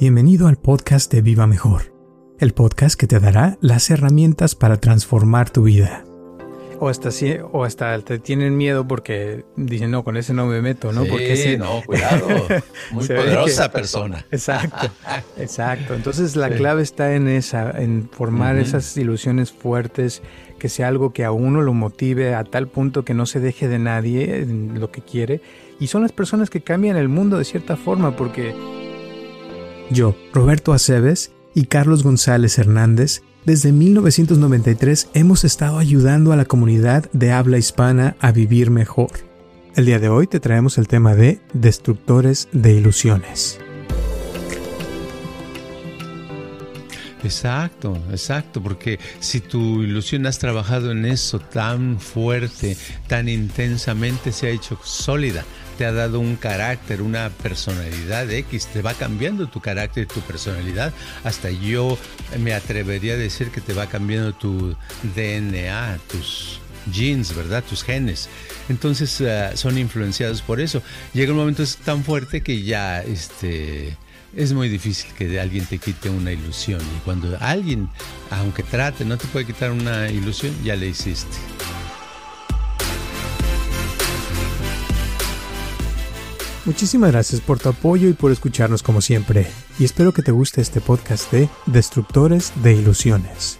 Bienvenido al podcast de Viva Mejor, el podcast que te dará las herramientas para transformar tu vida. O hasta, o hasta te tienen miedo porque dicen, no, con ese no me meto, ¿no? Sí, porque ese... no, cuidado. Muy poderosa persona. Exacto, exacto. Entonces la clave está en esa, en formar esas ilusiones fuertes, que sea algo que a uno lo motive a tal punto que no se deje de nadie en lo que quiere. Y son las personas que cambian el mundo de cierta forma porque yo, Roberto Aceves y Carlos González Hernández, desde 1993 hemos estado ayudando a la comunidad de habla hispana a vivir mejor. El día de hoy te traemos el tema de destructores de ilusiones. Exacto, exacto, porque si tu ilusión has trabajado en eso tan fuerte, tan intensamente, se ha hecho sólida, te ha dado un carácter, una personalidad X, te va cambiando tu carácter y tu personalidad. Hasta yo me atrevería a decir que te va cambiando tu DNA, tus genes, ¿verdad? Tus genes. Entonces uh, son influenciados por eso. Llega un momento tan fuerte que ya este es muy difícil que alguien te quite una ilusión. Y cuando alguien, aunque trate, no te puede quitar una ilusión, ya le hiciste. Muchísimas gracias por tu apoyo y por escucharnos como siempre. Y espero que te guste este podcast de Destructores de Ilusiones.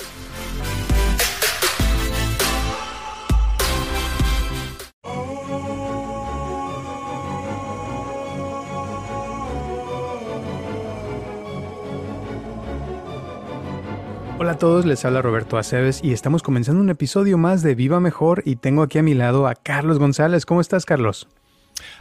Hola a todos, les habla Roberto Aceves y estamos comenzando un episodio más de Viva Mejor y tengo aquí a mi lado a Carlos González. ¿Cómo estás, Carlos?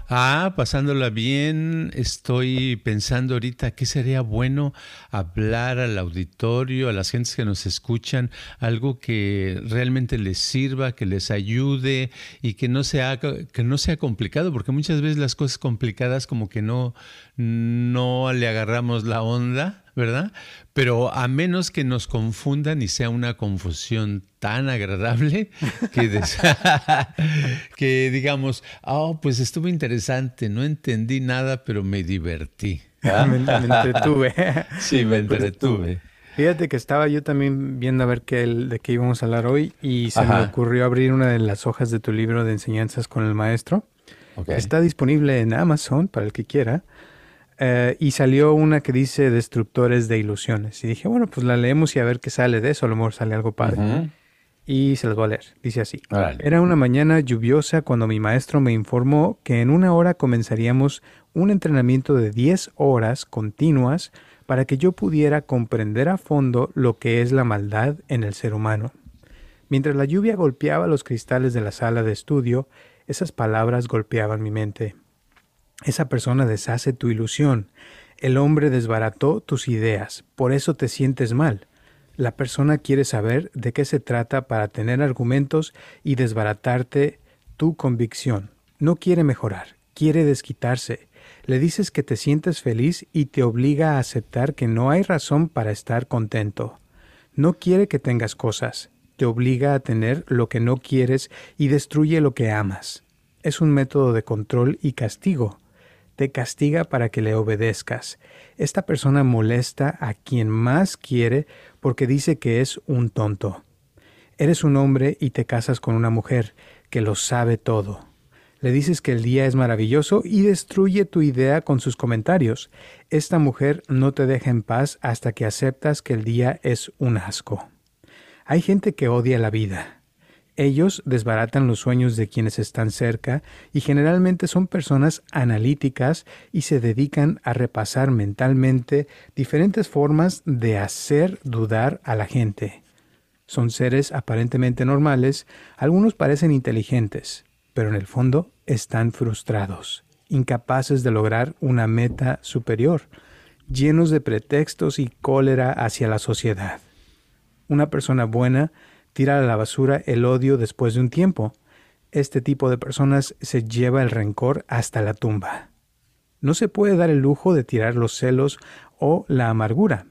Ah, pasándola bien, estoy pensando ahorita qué sería bueno hablar al auditorio, a las gentes que nos escuchan, algo que realmente les sirva, que les ayude y que no sea, que no sea complicado, porque muchas veces las cosas complicadas como que no, no le agarramos la onda. ¿Verdad? Pero a menos que nos confundan y sea una confusión tan agradable que, que digamos, oh, pues estuvo interesante, no entendí nada, pero me divertí. ¿Ah? Me, entretuve. Sí, me entretuve. Fíjate que estaba yo también viendo a ver qué, de qué íbamos a hablar hoy y se me ocurrió abrir una de las hojas de tu libro de enseñanzas con el maestro. Está disponible en Amazon para el que quiera. Eh, y salió una que dice Destructores de Ilusiones. Y dije, bueno, pues la leemos y a ver qué sale de eso. A lo mejor sale algo padre. Y se las voy a leer. Dice así. Era una mañana lluviosa cuando mi maestro me informó que en una hora comenzaríamos un entrenamiento de 10 horas continuas para que yo pudiera comprender a fondo lo que es la maldad en el ser humano. Mientras la lluvia golpeaba los cristales de la sala de estudio, esas palabras golpeaban mi mente. Esa persona deshace tu ilusión. El hombre desbarató tus ideas, por eso te sientes mal. La persona quiere saber de qué se trata para tener argumentos y desbaratarte tu convicción. No quiere mejorar, quiere desquitarse. Le dices que te sientes feliz y te obliga a aceptar que no hay razón para estar contento. No quiere que tengas cosas, te obliga a tener lo que no quieres y destruye lo que amas. Es un método de control y castigo te castiga para que le obedezcas. Esta persona molesta a quien más quiere porque dice que es un tonto. Eres un hombre y te casas con una mujer que lo sabe todo. Le dices que el día es maravilloso y destruye tu idea con sus comentarios. Esta mujer no te deja en paz hasta que aceptas que el día es un asco. Hay gente que odia la vida ellos desbaratan los sueños de quienes están cerca y generalmente son personas analíticas y se dedican a repasar mentalmente diferentes formas de hacer dudar a la gente. Son seres aparentemente normales, algunos parecen inteligentes, pero en el fondo están frustrados, incapaces de lograr una meta superior, llenos de pretextos y cólera hacia la sociedad. Una persona buena tira a la basura el odio después de un tiempo. Este tipo de personas se lleva el rencor hasta la tumba. No se puede dar el lujo de tirar los celos o la amargura.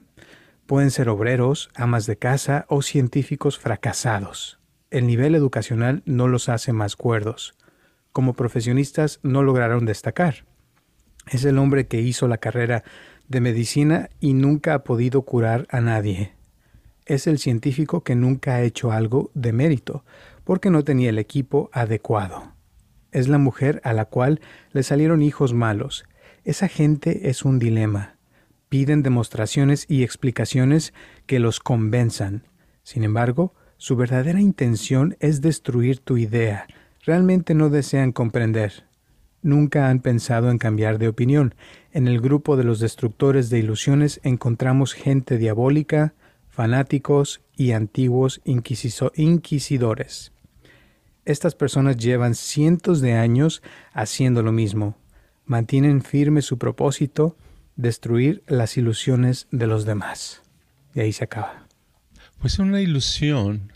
Pueden ser obreros, amas de casa o científicos fracasados. El nivel educacional no los hace más cuerdos. Como profesionistas no lograron destacar. Es el hombre que hizo la carrera de medicina y nunca ha podido curar a nadie. Es el científico que nunca ha hecho algo de mérito, porque no tenía el equipo adecuado. Es la mujer a la cual le salieron hijos malos. Esa gente es un dilema. Piden demostraciones y explicaciones que los convenzan. Sin embargo, su verdadera intención es destruir tu idea. Realmente no desean comprender. Nunca han pensado en cambiar de opinión. En el grupo de los destructores de ilusiones encontramos gente diabólica, fanáticos y antiguos inquisidores. Estas personas llevan cientos de años haciendo lo mismo. Mantienen firme su propósito, destruir las ilusiones de los demás. Y ahí se acaba. Pues una ilusión,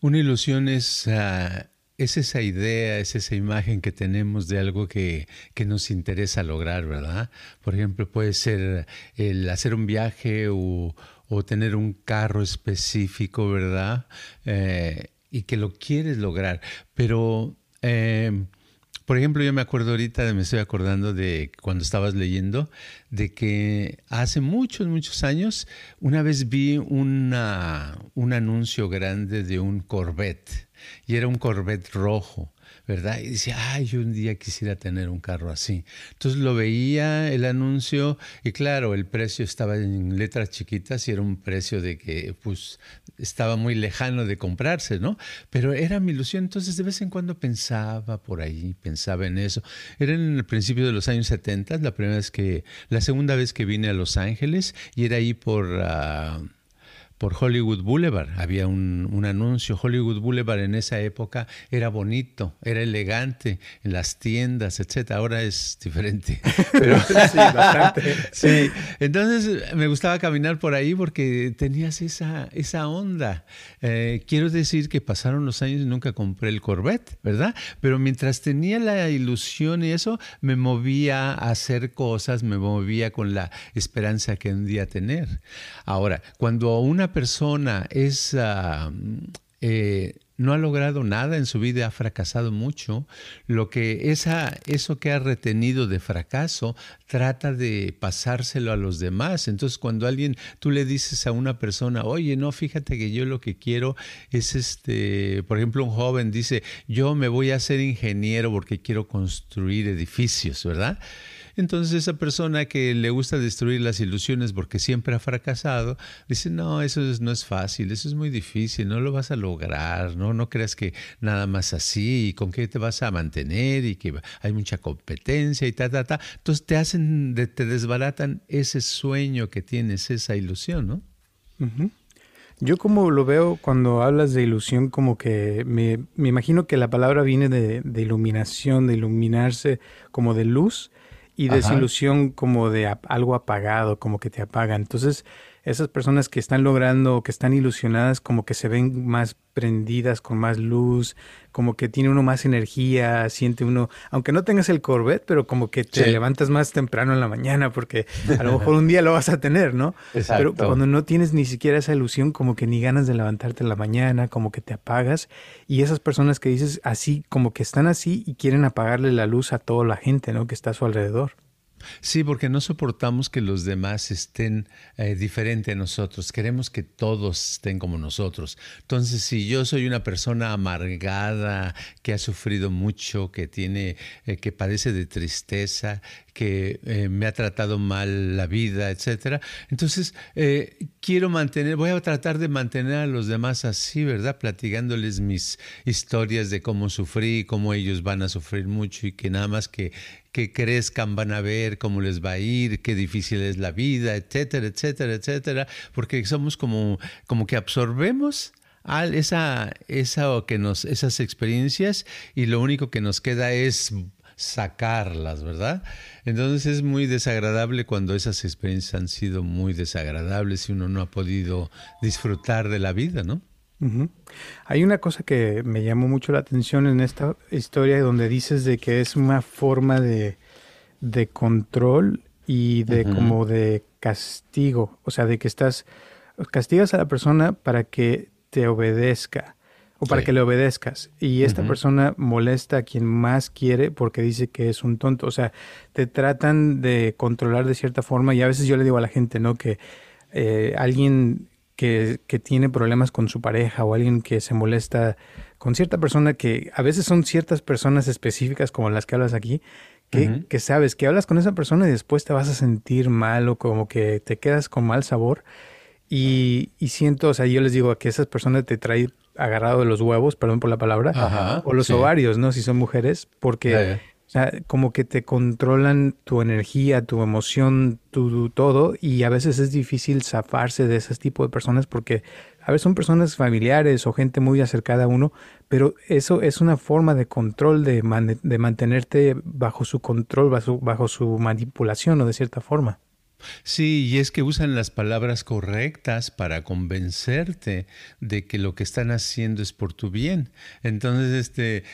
una ilusión es ah, es esa idea, es esa imagen que tenemos de algo que, nos interesa lograr, ¿verdad? Por ejemplo, puede ser el hacer un viaje o, tener un carro específico, ¿verdad? Eh, y que lo quieres lograr. Pero, em, por ejemplo, yo me acuerdo ahorita, me estoy acordando de cuando estabas leyendo, de que hace muchos, muchos años, una vez vi un anuncio grande de un Corvette y era un Corvette rojo, ¿verdad? Y decía, ay, yo un día quisiera tener un carro así. Entonces lo veía el anuncio y claro, el precio estaba en letras chiquitas y era un precio de que pues estaba muy lejano de comprarse, ¿no? Pero era mi ilusión, entonces de vez en cuando pensaba por ahí, pensaba en eso. Era en el principio de los años 70, la primera vez que, la segunda vez que vine a Los Ángeles y era ahí por... Uh, por Hollywood Boulevard. Había un, anuncio. Hollywood Boulevard en esa época era bonito, era elegante en las tiendas, etc. Ahora es diferente. Pero, sí, bastante. sí, entonces me gustaba caminar por ahí porque tenías esa, esa onda. Eh, quiero decir que pasaron los años y nunca compré el Corvette, ¿verdad? Pero mientras tenía la ilusión y eso, me movía a hacer cosas, me movía con la esperanza que un día tener. Ahora, cuando una persona ah, eh, no ha logrado nada en su vida, ha fracasado mucho, lo que esa, eso que ha retenido de fracaso trata de pasárselo a los demás. Entonces, cuando alguien, tú le dices a una persona, oye, no, fíjate que yo lo que quiero es este, por ejemplo, un joven dice, yo me voy a ser ingeniero porque quiero construir edificios, ¿verdad? Entonces esa persona que le gusta destruir las ilusiones porque siempre ha fracasado, dice, no, eso no es fácil, eso es muy difícil, no lo vas a lograr, no, no creas que nada más así, y con qué te vas a mantener, y que hay mucha competencia y ta, ta, ta. Entonces te hacen, te desbaratan ese sueño que tienes, esa ilusión, ¿no? Yo como lo veo cuando hablas de ilusión, como que me, imagino que la palabra viene de, iluminación, de iluminarse como de luz, y desilusión como de algo apagado, como que te apagan. Entonces, esas personas que están logrando, que están ilusionadas, como que se ven más prendidas, con más luz, como que tiene uno más energía, siente uno, aunque no tengas el Corvette, pero como que te levantas más temprano en la mañana, porque a lo mejor un día lo vas a tener, ¿no? Exacto. Pero cuando no tienes ni siquiera esa ilusión, como que ni ganas de levantarte en la mañana, como que te apagas, y esas personas que dices así, como que están así y quieren apagarle la luz a toda la gente, ¿no? Que está a su alrededor. Sí, porque no soportamos que los demás estén eh, diferente a nosotros. Queremos que todos estén como nosotros. Entonces, si yo soy una persona amargada, que ha sufrido mucho, que tiene, eh, que padece de tristeza, que eh, me ha tratado mal la vida, etcétera. Entonces, quiero mantener, voy a tratar de mantener a los demás así, ¿verdad? Platicándoles mis historias de cómo sufrí, cómo ellos van a sufrir mucho y que nada más que que crezcan, van a ver cómo les va a ir, qué difícil es la vida, etcétera, etcétera, etcétera, porque somos como, como que absorbemos esa, esa, que nos, esas experiencias y lo único que nos queda es sacarlas, ¿verdad? Entonces es muy desagradable cuando esas experiencias han sido muy desagradables y uno no ha podido disfrutar de la vida, ¿no? Hay una cosa que me llamó mucho la atención en esta historia donde dices de que es una forma de, control y de como de castigo, o sea, de que estás, castigas a la persona para que te obedezca. O para que le obedezcas. Y esta persona molesta a quien más quiere porque dice que es un tonto. O sea, te tratan de controlar de cierta forma y a veces yo le digo a la gente, ¿no? Que eh, alguien que, tiene problemas con su pareja o alguien que se molesta con cierta persona que a veces son ciertas personas específicas como las que hablas aquí, que, que sabes que hablas con esa persona y después te vas a sentir mal o como que te quedas con mal sabor. Y, y, siento, o sea, yo les digo que esas personas te traen agarrado de los huevos, perdón por la palabra, o los ovarios, ¿no? Si son mujeres, porque o sea, como que te controlan tu energía, tu emoción, tu, todo, y a veces es difícil zafarse de ese tipo de personas porque a veces son personas familiares o gente muy acercada a uno, pero eso es una forma de control, de, de mantenerte bajo su control, bajo, bajo su manipulación o de cierta forma. Sí, y es que usan las palabras correctas para convencerte de que lo que están haciendo es por tu bien. Entonces, este,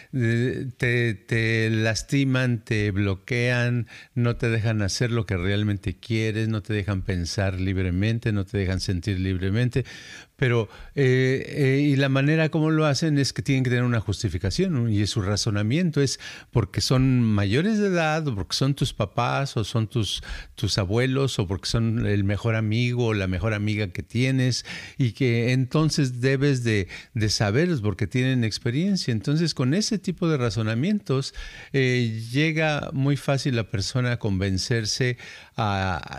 te, te, lastiman, te bloquean, no te dejan hacer lo que realmente quieres, no te dejan pensar libremente, no te dejan sentir libremente. Pero, eh, eh, y la manera como lo hacen es que tienen que tener una justificación, y su razonamiento es porque son mayores de edad, o porque son tus papás, o son tus, tus abuelos, o porque son el mejor amigo o la mejor amiga que tienes, y que entonces debes de, de saberlos porque tienen experiencia. Entonces, con ese tipo de razonamientos, eh, llega muy fácil la persona a convencerse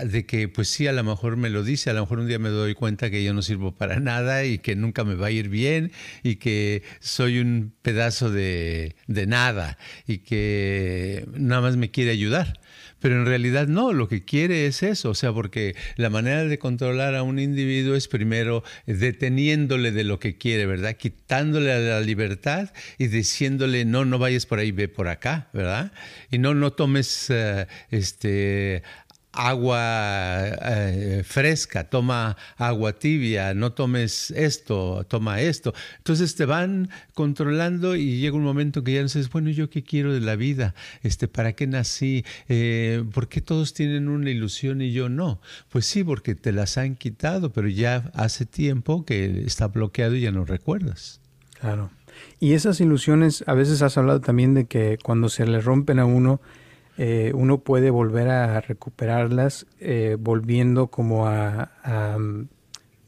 de que, pues sí, a lo mejor me lo dice, a lo mejor un día me doy cuenta que yo no sirvo para nada y que nunca me va a ir bien y que soy un pedazo de, de nada y que nada más me quiere ayudar. Pero en realidad no, lo que quiere es eso, o sea, porque la manera de controlar a un individuo es primero deteniéndole de lo que quiere, ¿verdad? Quitándole la libertad y diciéndole, no, no vayas por ahí, ve por acá, ¿verdad? Y no, no tomes uh, este agua eh, fresca, toma agua tibia, no tomes esto, toma esto. Entonces te van controlando y llega un momento que ya no sabes, bueno, ¿yo qué quiero de la vida? Este, ¿Para qué nací? Eh, ¿Por qué todos tienen una ilusión y yo no? Pues sí, porque te las han quitado, pero ya hace tiempo que está bloqueado y ya no recuerdas. Claro. Y esas ilusiones, a veces has hablado también de que cuando se le rompen a uno, eh, uno puede volver a recuperarlas eh, volviendo como a, mm,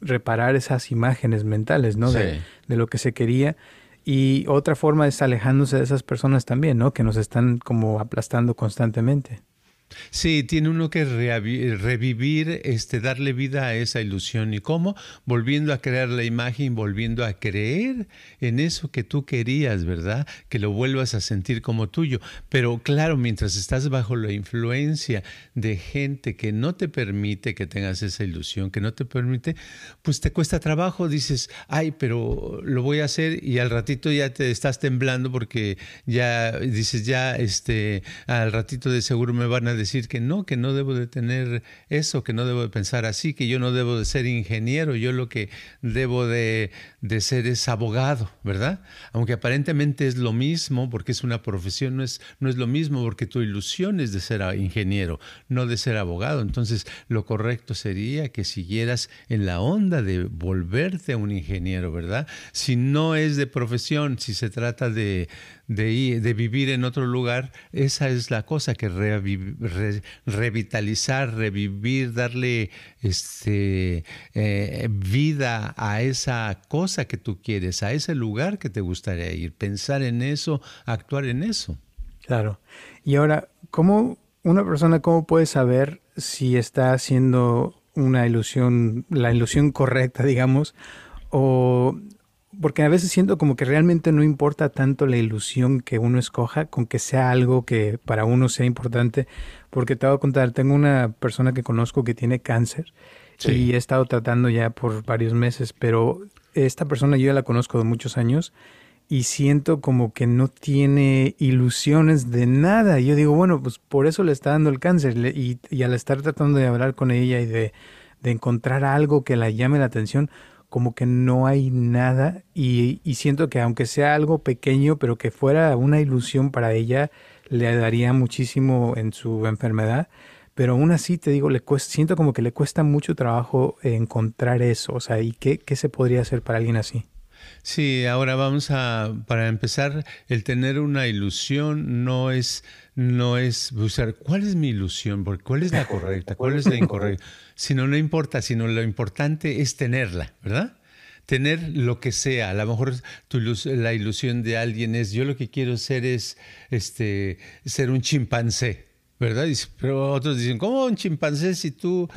reparar esas imágenes mentales, ¿no? De, de, lo que se quería. Y otra forma es alejándose de esas personas también, ¿no? Que nos están como aplastando constantemente. Sí, tiene uno que revivir, este, darle vida a esa ilusión. ¿Y cómo? Volviendo a crear la imagen, volviendo a creer en eso que tú querías, ¿verdad? Que lo vuelvas a sentir como tuyo. Pero claro, mientras estás bajo la influencia de gente que no te permite que tengas esa ilusión, que no te permite, pues te cuesta trabajo. Dices, ay, pero lo voy a hacer y al ratito ya te estás temblando porque ya dices, ya, este, al ratito de seguro me van a decir que no, que no debo de tener eso, que no debo de pensar así, que yo no debo de ser ingeniero, yo lo que debo de, de ser es abogado, ¿verdad? Aunque aparentemente es lo mismo, porque es una profesión, no es, no es lo mismo, porque tu ilusión es de ser ingeniero, no de ser abogado. Entonces, lo correcto sería que siguieras en la onda de volverte un ingeniero, ¿verdad? Si no es de profesión, si se trata de, de, de vivir en otro lugar, esa es la cosa que revitalizar, revivir, darle este, eh, vida a esa cosa que tú quieres, a ese lugar que te gustaría ir, pensar en eso, actuar en eso. Claro. Y ahora, ¿cómo una persona cómo puede saber si está haciendo una ilusión, la ilusión correcta, digamos, o porque a veces siento como que realmente no importa tanto la ilusión que uno escoja, con que sea algo que para uno sea importante, porque te voy a contar, tengo una persona que conozco que tiene cáncer y he estado tratando ya por varios meses, pero esta persona yo ya la conozco de muchos años y siento como que no tiene ilusiones de nada. Yo digo, bueno, pues por eso le está dando el cáncer y, y al estar tratando de hablar con ella y de, de encontrar algo que la llame la atención, como que no hay nada y, siento que aunque sea algo pequeño, pero que fuera una ilusión para ella, le daría muchísimo en su enfermedad. Pero aún así, te digo, le siento como que le cuesta mucho trabajo encontrar eso. O sea, ¿y qué, qué se podría hacer para alguien así? Sí, ahora vamos a, para empezar, el tener una ilusión no es, no es buscar cuál es mi ilusión, cuál es la correcta, cuál es la incorrecta, sino no importa, sino lo importante es tenerla, ¿verdad? Tener lo que sea. A lo mejor tu, la ilusión de alguien es, yo lo que quiero ser es este, ser un chimpancé, ¿verdad? Pero otros dicen, ¿cómo un chimpancé si tú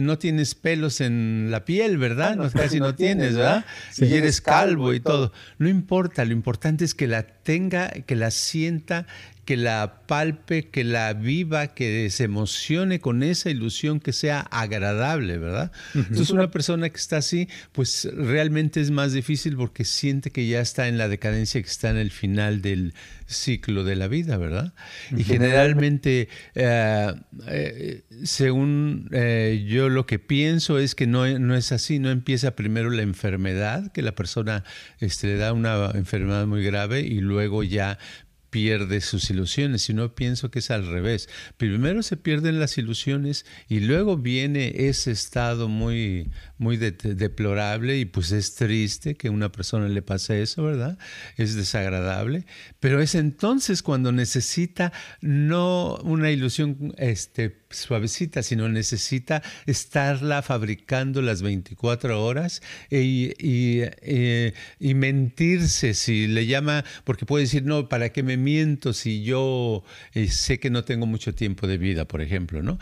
no tienes pelos en la piel, ¿verdad? No, casi no tienes, ¿verdad? y eres calvo y todo. No importa, lo importante es que la tenga, que la sienta que la palpe, que la viva, que se emocione con esa ilusión, que sea agradable, ¿verdad? Entonces una persona que está así, pues realmente es más difícil porque siente que ya está en la decadencia, que está en el final del ciclo de la vida, ¿verdad? Y generalmente, eh, eh, según eh, yo lo que pienso es que no, no, es así, no empieza primero la enfermedad, que la persona este, le da una enfermedad muy grave y luego ya pierde sus ilusiones, sino pienso que es al revés. Primero se pierden las ilusiones y luego viene ese estado muy, muy deplorable y pues es triste que a una persona le pase eso, ¿verdad? Es desagradable, pero es entonces cuando necesita no una ilusión este, suavecita, sino necesita estarla fabricando las 24 horas y, y, y, mentirse, si le llama, porque puede decir, no, ¿para qué me miento si yo eh, sé que no tengo mucho tiempo de vida, por ejemplo, ¿no?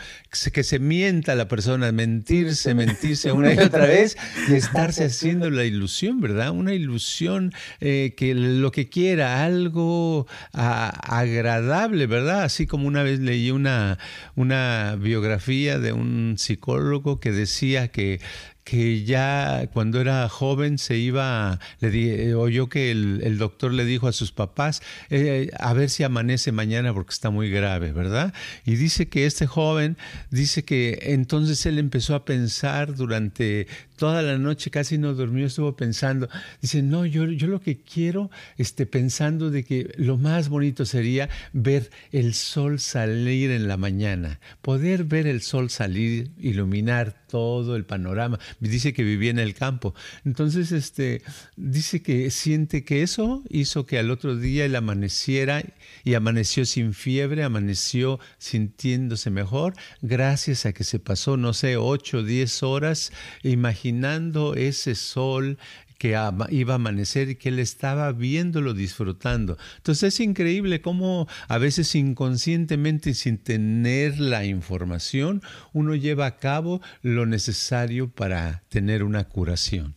Que se mienta la persona, mentirse, mentirse una y otra vez y estarse haciendo la ilusión, ¿verdad? Una ilusión eh, que lo que quiera, algo agradable, ¿verdad? Así como una vez leí una, una biografía de un psicólogo que decía que que ya cuando era joven se iba, le di, eh, oyó que el, doctor le dijo a sus papás, eh, a ver si amanece mañana porque está muy grave, ¿verdad? Y dice que este joven, dice que entonces él empezó a pensar durante toda la noche, casi no durmió, estuvo pensando, dice, no, yo, yo lo que quiero, este, pensando de que lo más bonito sería ver el sol salir en la mañana, poder ver el sol salir, iluminar todo el panorama dice que vivía en el campo. Entonces, este, dice que siente que eso hizo que al otro día él amaneciera y amaneció sin fiebre, amaneció sintiéndose mejor, gracias a que se pasó, no sé, ocho o diez horas imaginando ese sol que iba a amanecer y que él estaba viéndolo, disfrutando. Entonces es increíble cómo a veces inconscientemente, sin tener la información, uno lleva a cabo lo necesario para tener una curación.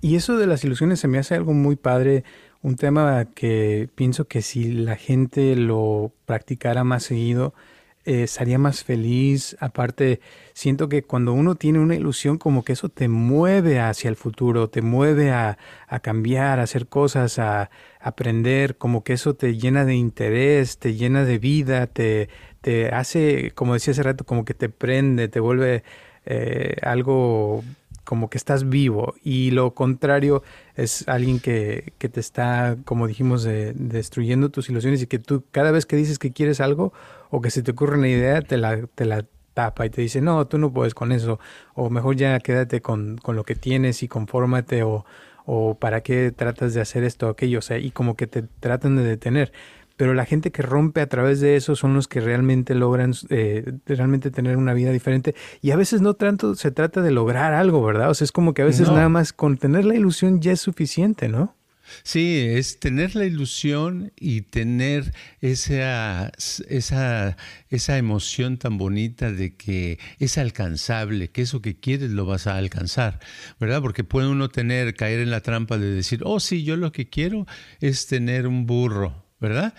Y eso de las ilusiones se me hace algo muy padre, un tema que pienso que si la gente lo practicara más seguido, eh, estaría más feliz. Aparte, siento que cuando uno tiene una ilusión, como que eso te mueve hacia el futuro, te mueve a, cambiar, a hacer cosas, a, aprender, como que eso te llena de interés, te llena de vida, te, te hace, como decía hace rato, como que te prende, te vuelve eh, algo como que estás vivo y lo contrario es alguien que, que te está, como dijimos, destruyendo tus ilusiones y que tú cada vez que dices que quieres algo o que se te ocurre una idea, te la, te la tapa y te dice, no, tú no puedes con eso, o mejor ya quédate con, con lo que tienes y confórmate, o, o para qué tratas de hacer esto o aquello, o sea, y como que te tratan de detener pero la gente que rompe a través de eso son los que realmente logran eh, realmente tener una vida diferente y a veces no tanto se trata de lograr algo, ¿verdad? O sea, es como que a veces nada más con tener la ilusión ya es suficiente, ¿no? Sí, es tener la ilusión y tener esa, esa, esa emoción tan bonita de que es alcanzable, que eso que quieres lo vas a alcanzar, ¿verdad? Porque puede uno tener, caer en la trampa de decir, oh sí, yo lo que quiero es tener un burro, ¿verdad?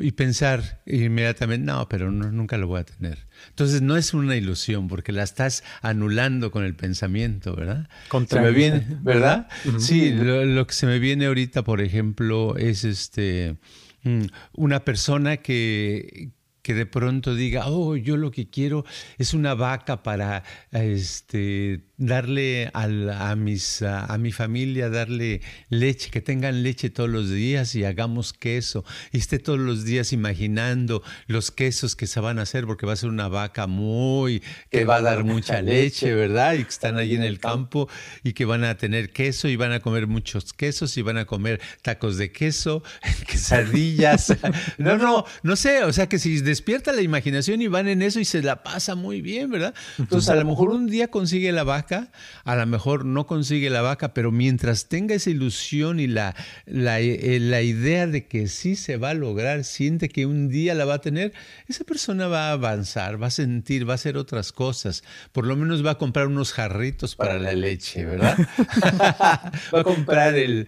Y pensar inmediatamente, no, pero nunca lo voy a tener. Entonces no es una ilusión porque la estás anulando con el pensamiento, ¿verdad? Se me viene, ¿verdad? Sí, lo, que se me viene ahorita, por ejemplo, es este mm, una persona que, que de pronto diga, oh, yo lo que quiero es una vaca para este, darle a, mis, a, mi familia, darle leche, que tengan leche todos los días y hagamos queso. Y esté todos los días imaginando los quesos que se van a hacer, porque va a ser una vaca muy, que va a dar mucha leche, ¿verdad? Y que están ahí en el campo y que van a tener queso y van a comer muchos quesos y van a comer tacos de queso, quesadillas. No, no, no sé, o sea que si despierta la imaginación y van en eso y se la pasa muy bien, ¿verdad? Entonces a lo mejor un día consigue la vaca a lo mejor no consigue la vaca, pero mientras tenga esa ilusión y la, la, eh, la, idea de que sí se va a lograr, siente que un día la va a tener, esa persona va a avanzar, va a sentir, va a hacer otras cosas. Por lo menos va a comprar unos jarritos para, la leche, ¿verdad? va a comprar el,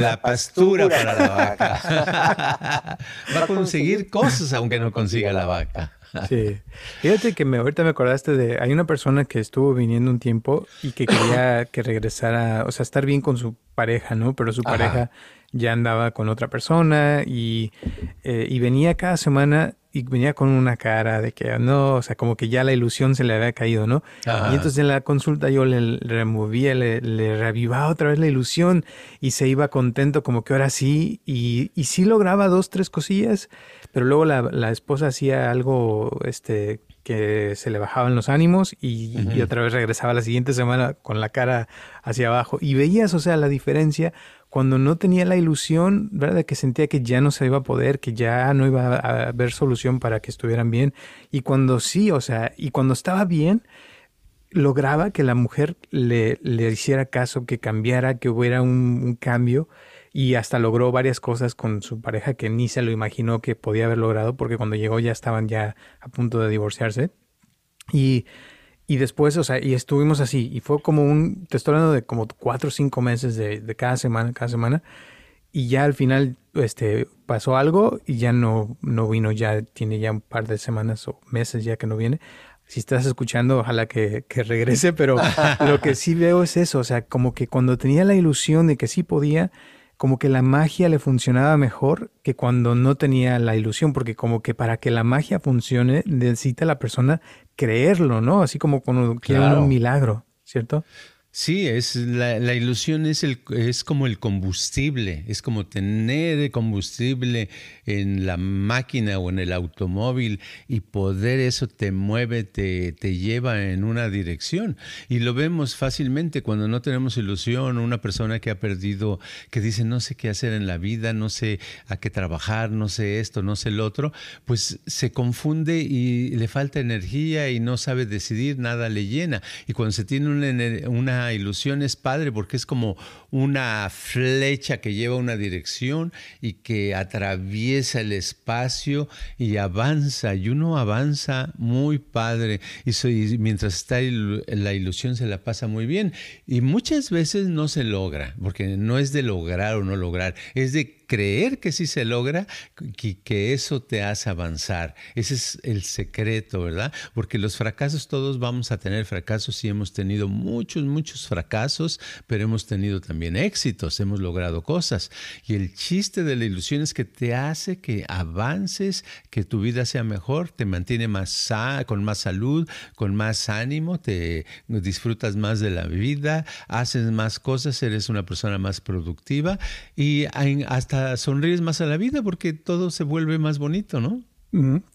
la pastura para la vaca. va a conseguir cosas aunque no consiga la vaca. Sí. Fíjate que me, ahorita me acordaste de. Hay una persona que estuvo viniendo un tiempo y que quería que regresara, o sea, estar bien con su pareja, ¿no? Pero su pareja ya andaba con otra persona y, eh, y venía cada semana y venía con una cara de que no, o sea, como que ya la ilusión se le había caído, ¿no? Y entonces en la consulta yo le, removía, le, le, reavivaba otra vez la ilusión y se iba contento como que ahora sí y, y sí lograba dos, tres cosillas, pero luego la, la esposa hacía algo, este, que se le bajaban los ánimos y, y, otra vez regresaba la siguiente semana con la cara hacia abajo. Y veías, o sea, la diferencia cuando no tenía la ilusión, ¿verdad? De que sentía que ya no se iba a poder, que ya no iba a haber solución para que estuvieran bien. Y cuando sí, o sea, y cuando estaba bien, lograba que la mujer le, le hiciera caso, que cambiara, que hubiera un, cambio. Y hasta logró varias cosas con su pareja que ni se lo imaginó que podía haber logrado, porque cuando llegó ya estaban ya a punto de divorciarse. Y y después, o sea, y estuvimos así. Y fue como un, te estoy hablando de como cuatro o cinco meses de, de, cada semana, cada semana. Y ya al final, este, pasó algo y ya no, no vino, ya tiene ya un par de semanas o meses ya que no viene. Si estás escuchando, ojalá que, que regrese, pero lo que sí veo es eso, o sea, como que cuando tenía la ilusión de que sí podía, como que la magia le funcionaba mejor que cuando no tenía la ilusión, porque como que para que la magia funcione necesita la persona creerlo, ¿no? Así como cuando quiere un milagro, ¿cierto? Sí, es la, ilusión es, el, es como el combustible, es como tener combustible en la máquina o en el automóvil y poder eso te mueve, te, te lleva en una dirección. Y lo vemos fácilmente cuando no tenemos ilusión, una persona que ha perdido, que dice no sé qué hacer en la vida, no sé a qué trabajar, no sé esto, no sé lo otro, pues se confunde y le falta energía y no sabe decidir, nada le llena. Y cuando se tiene una, una ilusión es padre porque es como una flecha que lleva una dirección y que atraviesa el espacio y avanza. Y uno avanza muy padre. Y, mientras está la ilusión se la pasa muy bien. Y muchas veces no se logra, porque no es de lograr o no lograr, es de creer que sí se logra, que, que, eso te hace avanzar. Ese es el secreto, ¿verdad? Porque los fracasos, todos vamos a tener fracasos y hemos tenido muchos, muchos fracasos, pero hemos tenido también éxitos, hemos logrado cosas. Y el chiste de la ilusión es que te hace que avances, que tu vida sea mejor, te mantiene más con más salud, con más ánimo, te disfrutas más de la vida, haces más cosas, eres una persona más productiva y hasta sonríes más a la vida porque todo se vuelve más bonito, ¿no?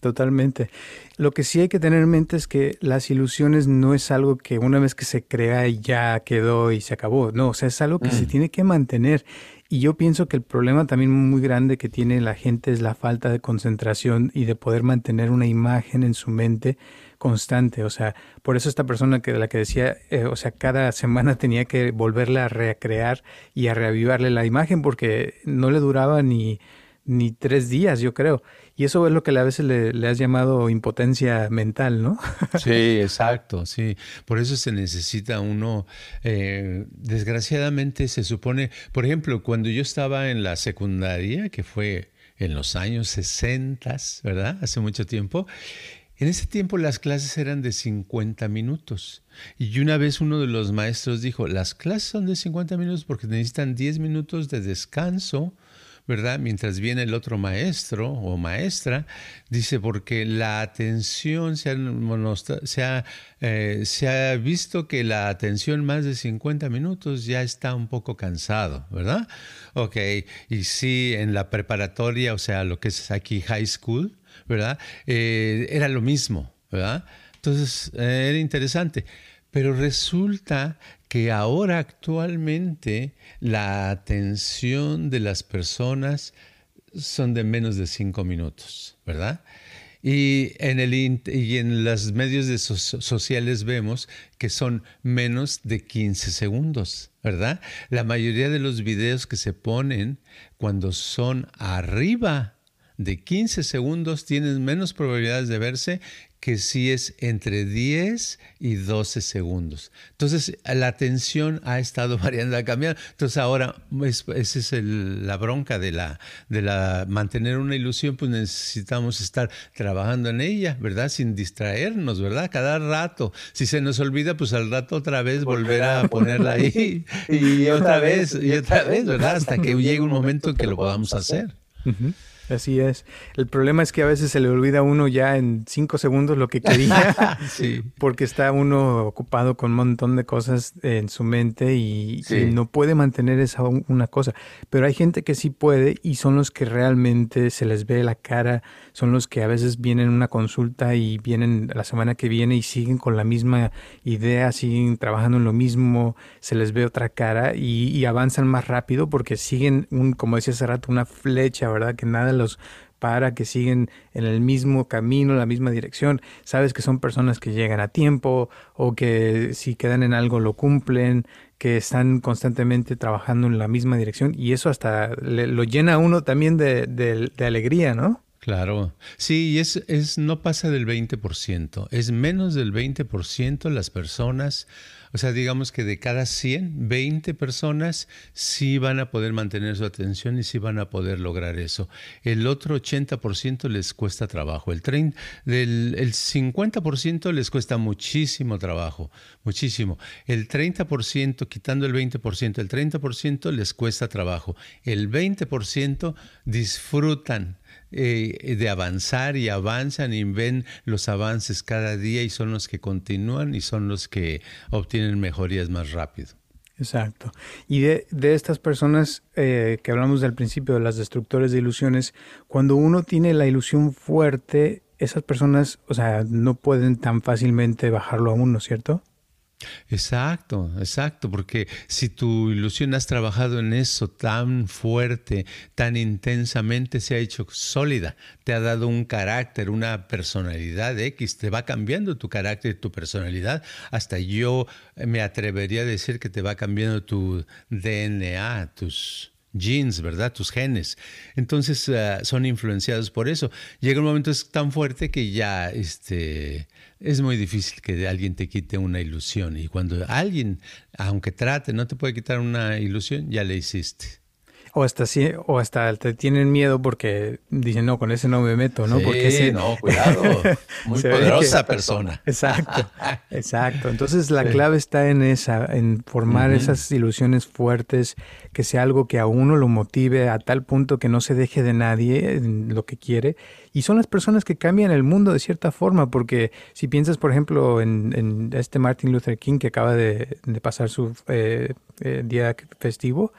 totalmente. Lo que sí hay que tener en mente es que las ilusiones no es algo que una vez que se crea ya quedó y se acabó. No, o sea, es algo que se mm. tiene que mantener. Y yo pienso que el problema también muy grande que tiene la gente es la falta de concentración y de poder mantener una imagen en su mente constante. O sea, por eso esta persona que de la que decía, eh, o sea, cada semana tenía que volverla a recrear y a reavivarle la imagen porque no le duraba ni, ni tres días, yo creo. Y eso es lo que a veces le, has llamado impotencia mental, ¿no? Sí, exacto, sí. Por eso se necesita uno, eh, desgraciadamente se supone, por ejemplo, cuando yo estaba en la secundaria, que fue en los años 60, ¿verdad? Hace mucho tiempo, en ese tiempo las clases eran de 50 minutos. Y una vez uno de los maestros dijo, las clases son de 50 minutos porque necesitan 10 minutos de descanso ¿verdad? Mientras viene el otro maestro o maestra, dice, porque la atención se ha, eh, visto que la atención más de 50 minutos ya está un poco cansado, ¿verdad? Ok, y sí, en la preparatoria, o sea, lo que es aquí high school, ¿verdad? Eh, era lo mismo, ¿verdad? Entonces, eh, era interesante. Pero resulta que ahora actualmente la atención de las personas son de menos de cinco minutos, ¿verdad? Y en, el, y en los medios de sociales vemos que son menos de 15 segundos, ¿verdad? La mayoría de los videos que se ponen cuando son arriba de 15 segundos tienen menos probabilidades de verse que si es entre 10 y 12 segundos. Entonces, la atención ha estado variando, ha cambiado. Entonces, ahora, esa es la bronca de la, de la mantener una ilusión, pues necesitamos estar trabajando en ella, ¿verdad? Sin distraernos, ¿verdad? Cada rato. Si se nos olvida, pues al rato otra vez volver a ponerla ahí y otra vez, y otra vez, ¿verdad? Hasta que llegue un momento en que lo podamos hacer. Así es. El problema es que a veces se le olvida a uno ya en cinco segundos lo que quería, sí. porque está uno ocupado con un montón de cosas en su mente y, no puede mantener esa una cosa. Pero hay gente que sí puede y son los que realmente se les ve la cara, son los que a veces vienen a una consulta y vienen la semana que viene y siguen con la misma idea, siguen trabajando en lo mismo, se les ve otra cara y, y avanzan más rápido porque siguen, un, como decía hace rato, una flecha, ¿verdad? Que nada para que siguen en el mismo camino, la misma dirección. Sabes que son personas que llegan a tiempo o que si quedan en algo lo cumplen, que están constantemente trabajando en la misma dirección y eso hasta lo llena a uno también de, de alegría, ¿no? Claro, sí, es, es, no pasa del 20%, es menos del 20% las personas o sea, digamos que de cada 100, 20 personas sí van a poder mantener su atención y sí van a poder lograr eso. El otro 80% les cuesta trabajo. El, 30, del, el 50% les cuesta muchísimo trabajo, muchísimo. El 30%, quitando el 20%, el 30% les cuesta trabajo. El 20% disfrutan eh, de avanzar y avanzan y ven los avances cada día y son los que continúan y son los que obtienen mejorías más rápido. Exacto. Y de, de estas personas eh, que hablamos del principio de las destructores de ilusiones, cuando uno tiene la ilusión fuerte, esas personas, o sea, no pueden tan fácilmente bajarlo a uno, ¿cierto? Exacto, exacto, porque si tu ilusión has trabajado en eso tan fuerte, tan intensamente, se ha hecho sólida, te ha dado un carácter, una personalidad X, te va cambiando tu carácter, tu personalidad, hasta yo me atrevería a decir que te va cambiando tu DNA, tus genes, ¿verdad? Tus genes. Entonces ah, son influenciados por eso. Llega un momento es tan fuerte que ya este, es muy difícil que alguien te quite una ilusión. Y cuando alguien, aunque trate, no te puede quitar una ilusión, ya le hiciste. O hasta, o hasta te tienen miedo porque dicen, no, con ese no me meto, ¿no? porque ese... no, cuidado. Muy poderosa persona. Exacto, exacto. Entonces la clave está en esa, en formar esas ilusiones fuertes, que sea algo que a uno lo motive a tal punto que no se deje de nadie en lo que quiere. Y son las personas que cambian el mundo de cierta forma, porque si piensas, por ejemplo, en, este Martin Luther King que acaba de, pasar su eh, eh, día festivo,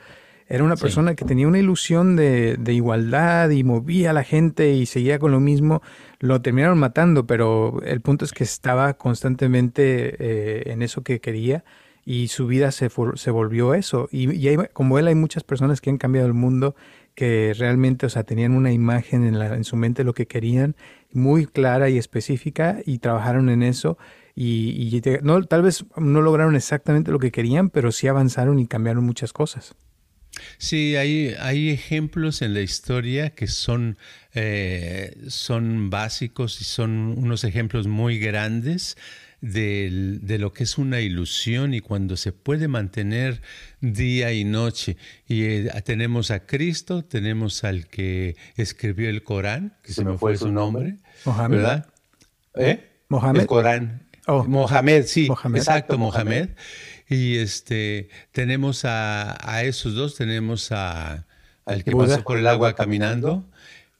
era una persona que tenía una ilusión de, igualdad y movía a la gente y seguía con lo mismo. Lo terminaron matando, pero el punto es que estaba constantemente eh, en eso que quería y su vida se, se volvió eso. Y, como él hay muchas personas que han cambiado el mundo que realmente, o sea, tenían una imagen en, la, en su mente lo que querían, muy clara y específica, y trabajaron en eso. Y, no, tal vez no lograron exactamente lo que querían, pero sí avanzaron y cambiaron muchas cosas. Sí, hay, hay ejemplos en la historia que son, eh, son básicos y son unos ejemplos muy grandes de, de, lo que es una ilusión y cuando se puede mantener día y noche. Y eh, tenemos a Cristo, tenemos al que escribió el Corán, que se, me fue su nombre, Mohamed. ¿verdad? ¿Eh? Mohamed. El Corán. Oh. Mohamed, sí, exacto, Mohamed. Y este, tenemos a, a esos dos, tenemos a, al que pasó por el agua caminando,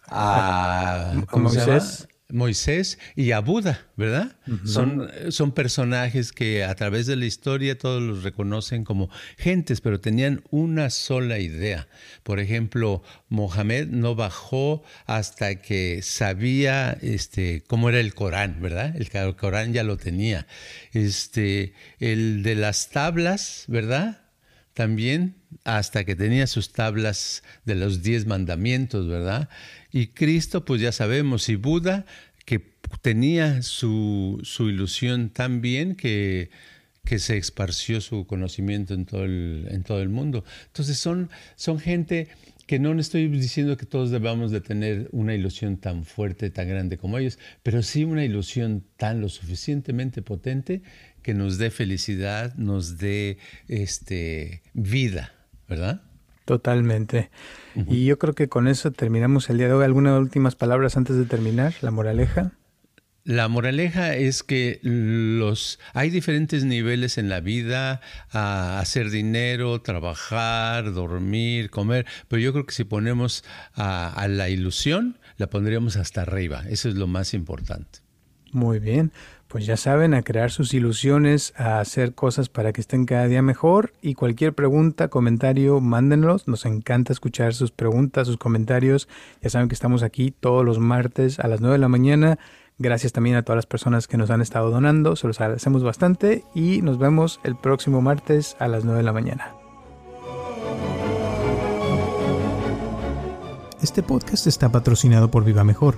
a, Moisés. Moisés y a Buda, ¿verdad? son, son personajes que a través de la historia todos los reconocen como gentes, pero tenían una sola idea. Por ejemplo, Mohamed no bajó hasta que sabía este, cómo era el Corán, ¿verdad? El, Corán ya lo tenía. Este, el de las tablas, ¿verdad? También hasta que tenía sus tablas de los diez mandamientos, ¿verdad? Y Cristo, pues ya sabemos, y Buda, que tenía su, ilusión tan bien que, que, se esparció su conocimiento en todo el, en todo el mundo. Entonces son, son gente que no estoy diciendo que todos debamos de tener una ilusión tan fuerte, tan grande como ellos, pero sí una ilusión tan lo suficientemente potente que nos dé felicidad, nos dé este, vida, ¿verdad? Totalmente. Y yo creo que con eso terminamos el día de hoy. ¿Algunas últimas palabras antes de terminar? ¿La moraleja? La moraleja es que los hay diferentes niveles en la vida, a hacer dinero, trabajar, dormir, comer, pero yo creo que si ponemos a la ilusión, la pondríamos hasta arriba. Eso es lo más importante. Muy bien pues ya saben, a crear sus ilusiones, a hacer cosas para que estén cada día mejor y cualquier pregunta, comentario, mándenlos. Nos encanta escuchar sus preguntas, sus comentarios. Ya saben que estamos aquí todos los martes a las 9 de la mañana. Gracias también a todas las personas que nos han estado donando, se los agradecemos bastante y nos vemos el próximo martes a las 9 de la mañana. Este podcast está patrocinado por Viva Mejor